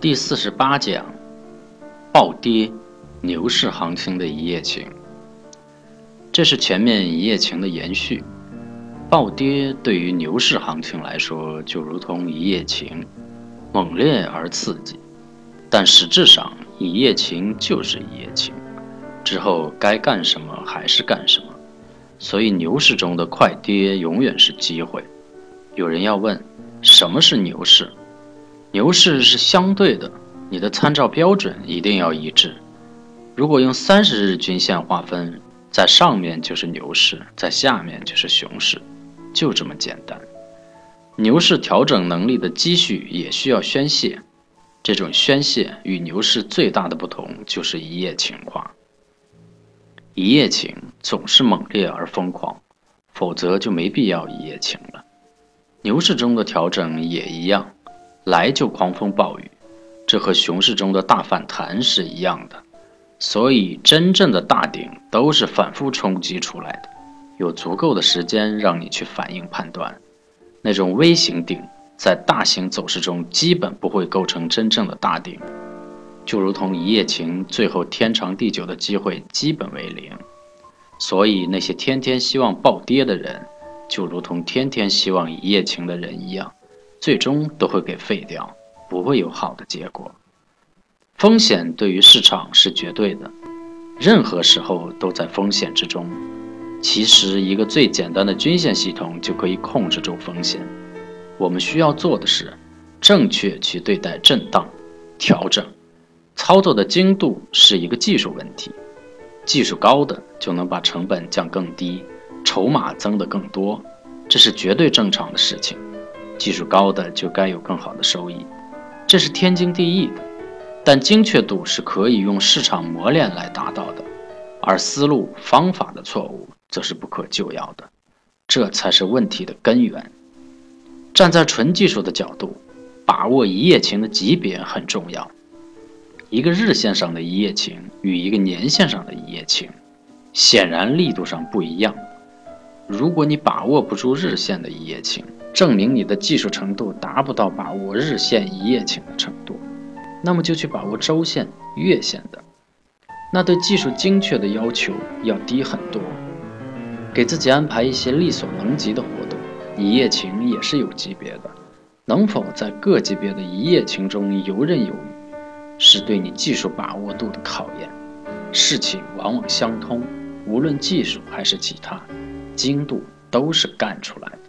第四十八讲：暴跌，牛市行情的一夜情。这是前面一夜情的延续。暴跌对于牛市行情来说，就如同一夜情，猛烈而刺激。但实质上，一夜情就是一夜情，之后该干什么还是干什么。所以，牛市中的快跌永远是机会。有人要问，什么是牛市？牛市是相对的，你的参照标准一定要一致。如果用三十日均线划分，在上面就是牛市，在下面就是熊市，就这么简单。牛市调整能力的积蓄也需要宣泄，这种宣泄与牛市最大的不同就是一夜情化。一夜情总是猛烈而疯狂，否则就没必要一夜情了。牛市中的调整也一样。来就狂风暴雨，这和熊市中的大反弹是一样的。所以，真正的大顶都是反复冲击出来的，有足够的时间让你去反应判断。那种微型顶在大型走势中基本不会构成真正的大顶，就如同一夜情，最后天长地久的机会基本为零。所以，那些天天希望暴跌的人，就如同天天希望一夜情的人一样。最终都会给废掉，不会有好的结果。风险对于市场是绝对的，任何时候都在风险之中。其实，一个最简单的均线系统就可以控制住风险。我们需要做的是正确去对待震荡、调整。操作的精度是一个技术问题，技术高的就能把成本降更低，筹码增得更多，这是绝对正常的事情。技术高的就该有更好的收益，这是天经地义的。但精确度是可以用市场磨练来达到的，而思路方法的错误则是不可救药的，这才是问题的根源。站在纯技术的角度，把握一夜情的级别很重要。一个日线上的一夜情与一个年线上的一夜情，显然力度上不一样。如果你把握不住日线的一夜情，证明你的技术程度达不到把握日线一夜情的程度，那么就去把握周线、月线的，那对技术精确的要求要低很多。给自己安排一些力所能及的活动，一夜情也是有级别的，能否在各级别的一夜情中游刃有余，是对你技术把握度的考验。事情往往相通，无论技术还是其他，精度都是干出来的。